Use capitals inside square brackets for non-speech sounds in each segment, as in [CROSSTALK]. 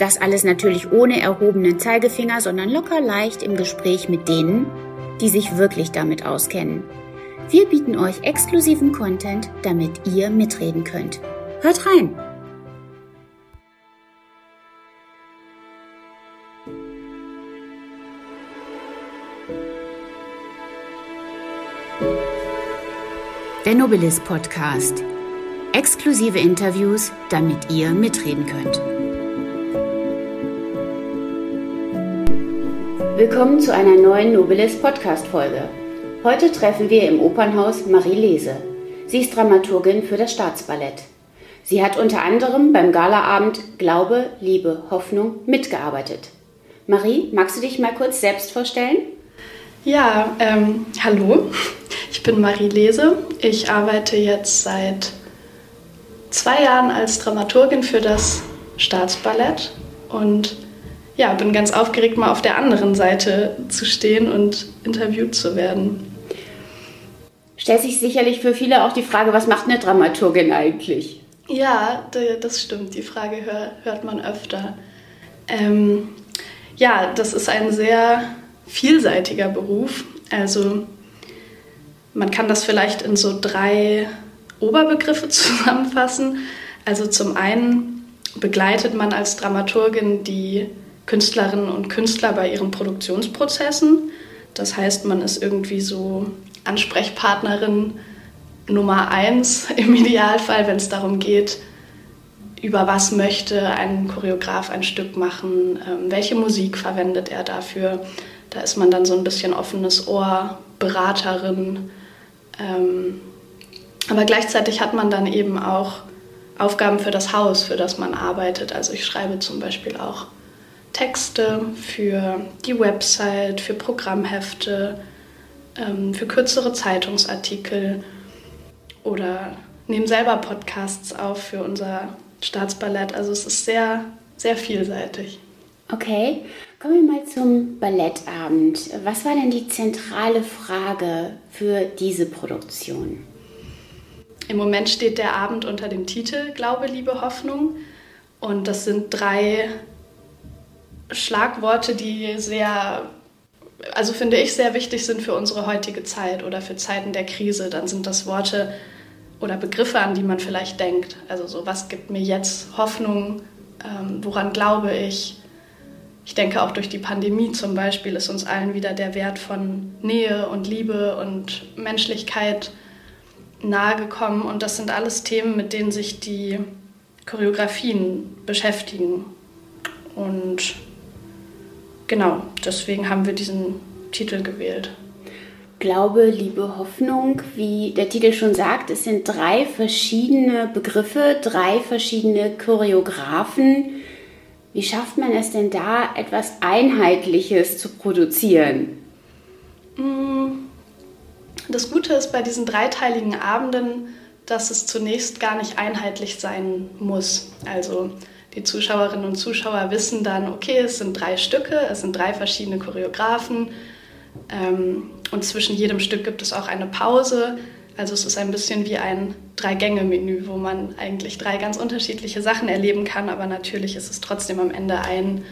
Das alles natürlich ohne erhobenen Zeigefinger, sondern locker leicht im Gespräch mit denen, die sich wirklich damit auskennen. Wir bieten euch exklusiven Content, damit ihr mitreden könnt. Hört rein! Der Nobilis Podcast. Exklusive Interviews, damit ihr mitreden könnt. Willkommen zu einer neuen Nobilis Podcast-Folge. Heute treffen wir im Opernhaus Marie Lese. Sie ist Dramaturgin für das Staatsballett. Sie hat unter anderem beim Galaabend Glaube, Liebe, Hoffnung mitgearbeitet. Marie, magst du dich mal kurz selbst vorstellen? Ja, ähm, hallo, ich bin Marie Lese. Ich arbeite jetzt seit zwei Jahren als Dramaturgin für das Staatsballett und ja, bin ganz aufgeregt, mal auf der anderen Seite zu stehen und interviewt zu werden. Stellt sich sicherlich für viele auch die Frage, was macht eine Dramaturgin eigentlich? Ja, das stimmt. Die Frage hört man öfter. Ähm, ja, das ist ein sehr vielseitiger Beruf. Also man kann das vielleicht in so drei Oberbegriffe [LAUGHS] zusammenfassen. Also zum einen begleitet man als Dramaturgin die Künstlerinnen und Künstler bei ihren Produktionsprozessen. Das heißt, man ist irgendwie so Ansprechpartnerin Nummer eins [LAUGHS] im Idealfall, wenn es darum geht, über was möchte ein Choreograf ein Stück machen, ähm, welche Musik verwendet er dafür. Da ist man dann so ein bisschen offenes Ohr, Beraterin. Ähm, aber gleichzeitig hat man dann eben auch Aufgaben für das Haus, für das man arbeitet. Also ich schreibe zum Beispiel auch Texte für die Website, für Programmhefte, ähm, für kürzere Zeitungsartikel oder nehmen selber Podcasts auf für unser Staatsballett. Also es ist sehr, sehr vielseitig. Okay, kommen wir mal zum Ballettabend. Was war denn die zentrale Frage für diese Produktion? Im Moment steht der Abend unter dem Titel Glaube, Liebe, Hoffnung. Und das sind drei Schlagworte, die sehr, also finde ich, sehr wichtig sind für unsere heutige Zeit oder für Zeiten der Krise. Dann sind das Worte oder Begriffe, an die man vielleicht denkt. Also so, was gibt mir jetzt Hoffnung? Ähm, woran glaube ich? Ich denke auch durch die Pandemie zum Beispiel ist uns allen wieder der Wert von Nähe und Liebe und Menschlichkeit nahegekommen. Und das sind alles Themen, mit denen sich die Choreografien beschäftigen. Und genau, deswegen haben wir diesen Titel gewählt. Glaube, Liebe, Hoffnung, wie der Titel schon sagt, es sind drei verschiedene Begriffe, drei verschiedene Choreografen. Wie schafft man es denn da, etwas Einheitliches zu produzieren? Mm, das Gute ist bei diesen dreiteiligen Abenden, dass es zunächst gar nicht einheitlich sein muss. Also die Zuschauerinnen und Zuschauer wissen dann, okay, es sind drei Stücke, es sind drei verschiedene Choreografen ähm, und zwischen jedem Stück gibt es auch eine Pause. Also es ist ein bisschen wie ein Drei-Gänge-Menü, wo man eigentlich drei ganz unterschiedliche Sachen erleben kann, aber natürlich ist es trotzdem am Ende ein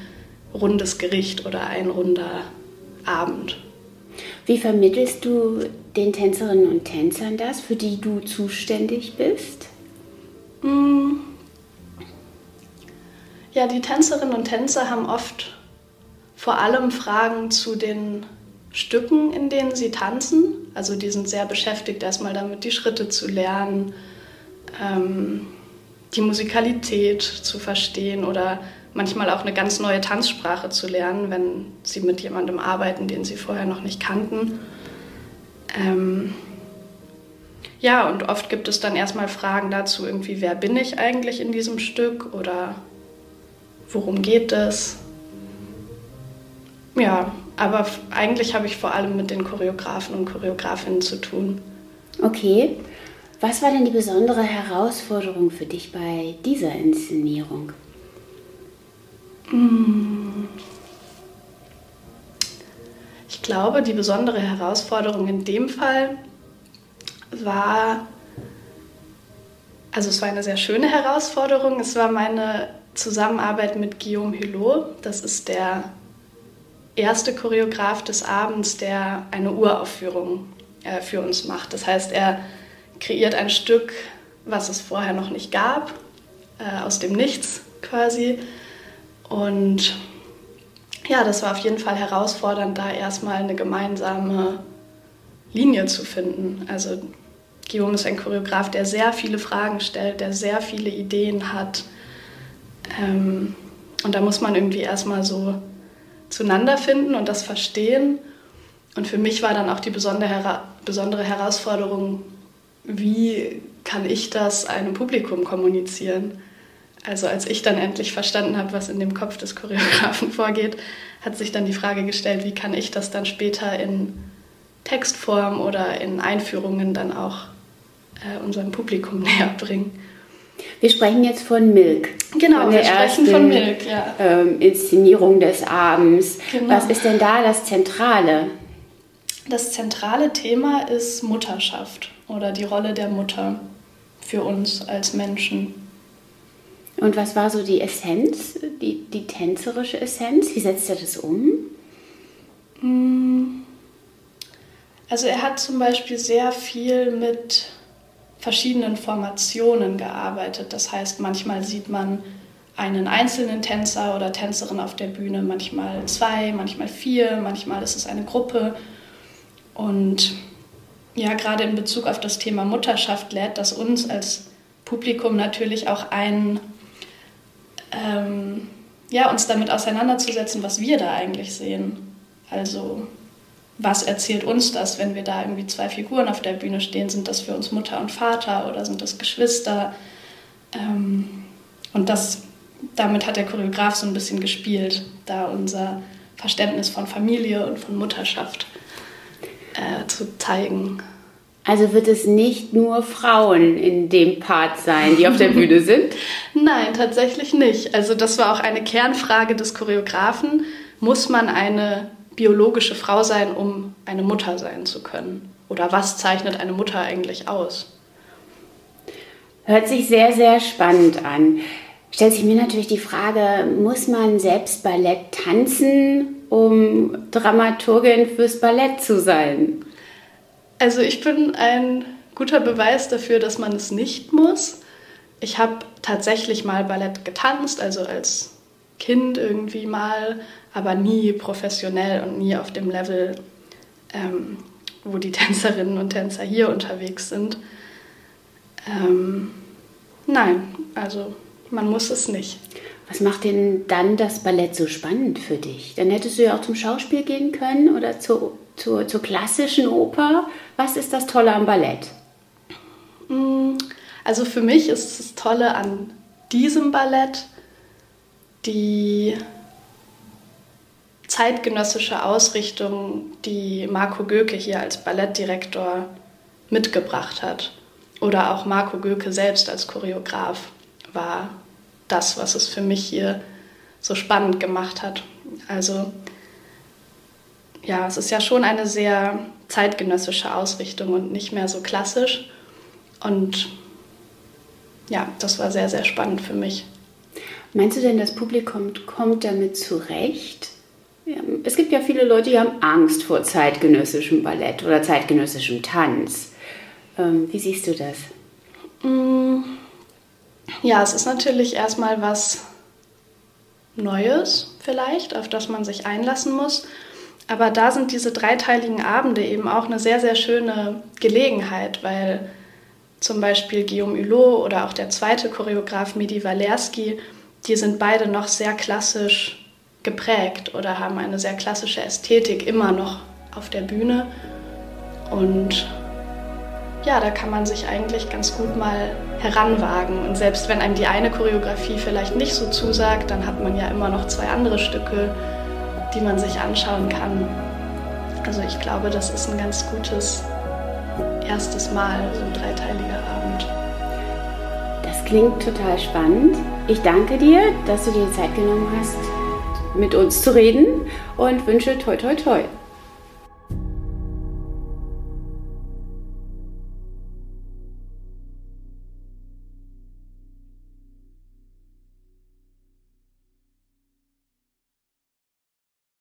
rundes Gericht oder ein runder Abend. Wie vermittelst du den Tänzerinnen und Tänzern das, für die du zuständig bist? Mmh ja, die Tänzerinnen und Tänzer haben oft vor allem Fragen zu den Stücken, in denen sie tanzen. Also die sind sehr beschäftigt erstmal damit, die Schritte zu lernen, ähm, die Musikalität zu verstehen oder manchmal auch eine ganz neue Tanzsprache zu lernen, wenn sie mit jemandem arbeiten, den sie vorher noch nicht kannten. Ähm, ja, und oft gibt es dann erstmal Fragen dazu, irgendwie, wer bin ich eigentlich in diesem Stück oder worum geht es? Ja, aber eigentlich habe ich vor allem mit den Choreografen und Choreografinnen zu tun. Okay. Was war denn die besondere Herausforderung für dich bei dieser Inszenierung? Ich glaube, die besondere Herausforderung in dem Fall war, also es war eine sehr schöne Herausforderung. Es war meine Zusammenarbeit mit Guillaume Hulot. Das ist der erste Choreograf des Abends, der eine Uraufführung äh, für uns macht. Das heißt, er kreiert ein Stück, was es vorher noch nicht gab, äh, aus dem Nichts quasi. Und ja, das war auf jeden Fall herausfordernd, da erstmal eine gemeinsame Linie zu finden. Also Guillaume ist ein Choreograf, der sehr viele Fragen stellt, der sehr viele Ideen hat. Ähm, und da muss man irgendwie erstmal so zueinander finden und das verstehen. Und für mich war dann auch die besondere, besondere Herausforderung, wie kann ich das einem Publikum kommunizieren? Also als ich dann endlich verstanden habe, was in dem Kopf des Choreografen [LAUGHS] vorgeht, hat sich dann die Frage gestellt, wie kann ich das dann später in Textform oder in Einführungen dann auch äh, unserem Publikum [LAUGHS] näher bringen. Wir sprechen jetzt von Milk. Genau, von wir sprechen von Milk, ja. Ähm, Inszenierung des Abends. Genau. Was ist denn da das Zentrale? Das zentrale Thema ist Mutterschaft oder die Rolle der Mutter für uns als Menschen. Und was war so die Essenz, die, die tänzerische Essenz? Wie setzt er das um? Mm. Also er hat zum Beispiel sehr viel mit verschiedenen Formationen gearbeitet. Das heißt, manchmal sieht man einen einzelnen Tänzer oder Tänzerin auf der Bühne, manchmal zwei, manchmal vier, manchmal ist es eine Gruppe. Und ja, gerade in Bezug auf das Thema Mutterschaft lädt das uns als Publikum natürlich auch ein, ähm, ja, uns damit auseinanderzusetzen, was wir da eigentlich sehen. Also was erzählt uns das, wenn wir da irgendwie zwei Figuren auf der Bühne stehen? Sind das für uns Mutter und Vater oder sind das Geschwister? Ähm, und das, damit hat der Choreograf so ein bisschen gespielt, da unser Verständnis von Familie und von Mutterschaft äh, zu zeigen. Also wird es nicht nur Frauen in dem Part sein, die auf der Bühne [LAUGHS] sind? Nein, tatsächlich nicht. Also das war auch eine Kernfrage des Choreografen. Muss man eine biologische Frau sein, um eine Mutter sein zu können? Oder was zeichnet eine Mutter eigentlich aus? Hört sich sehr, sehr spannend an. Stellt sich mir natürlich die Frage, muss man selbst Ballett tanzen, um Dramaturgin fürs Ballett zu sein? Also ich bin ein guter Beweis dafür, dass man es nicht muss. Ich habe tatsächlich mal Ballett getanzt, also als Kind irgendwie mal, aber nie professionell und nie auf dem Level, ähm, wo die [LAUGHS] Tänzerinnen und Tänzer hier unterwegs sind. Ähm, nein, also man muss es nicht. Was macht denn dann das Ballett so spannend für dich? Dann hättest du ja auch zum Schauspiel gehen können oder zur, zur, zur klassischen Oper. Was ist das Tolle am Ballett? Mm, also für mich ist das Tolle an diesem Ballett, die zeitgenössische Ausrichtung, die Marco Göke hier als Ballettdirektor mitgebracht hat. Oder auch Marco Göke selbst als Choreograf war das, was es für mich hier so spannend gemacht hat. Also ja, es ist ja schon eine sehr zeitgenössische Ausrichtung und nicht mehr so klassisch. Und ja, das war sehr, sehr spannend für mich. Meinst du denn, das Publikum kommt damit zurecht? Es gibt ja viele Leute, die haben Angst vor zeitgenössischem Ballett oder zeitgenössischem Tanz. Ähm, wie siehst du das? Mm, ja, es ist natürlich erstmal was Neues vielleicht, auf das man sich einlassen muss. aber da sind diese dreiteiligen Abende eben auch eine sehr, sehr schöne Gelegenheit, weil zum Beispiel Guillaume Hulot oder auch der zweite Choreograf Midi Walerski, die sind beide noch sehr klassisch geprägt oder haben eine sehr klassische Ästhetik immer noch auf der Bühne. Und ja, da kann man sich eigentlich ganz gut mal heranwagen. Und selbst wenn einem die eine Choreografie vielleicht nicht so zusagt, dann hat man ja immer noch zwei andere Stücke, die man sich anschauen kann. Also ich glaube, das ist ein ganz gutes erstes Mal, so ein dreiteiliger Abend. Das klingt total spannend. Ich danke dir, dass du dir die Zeit genommen hast, mit uns zu reden und wünsche toi toi toi.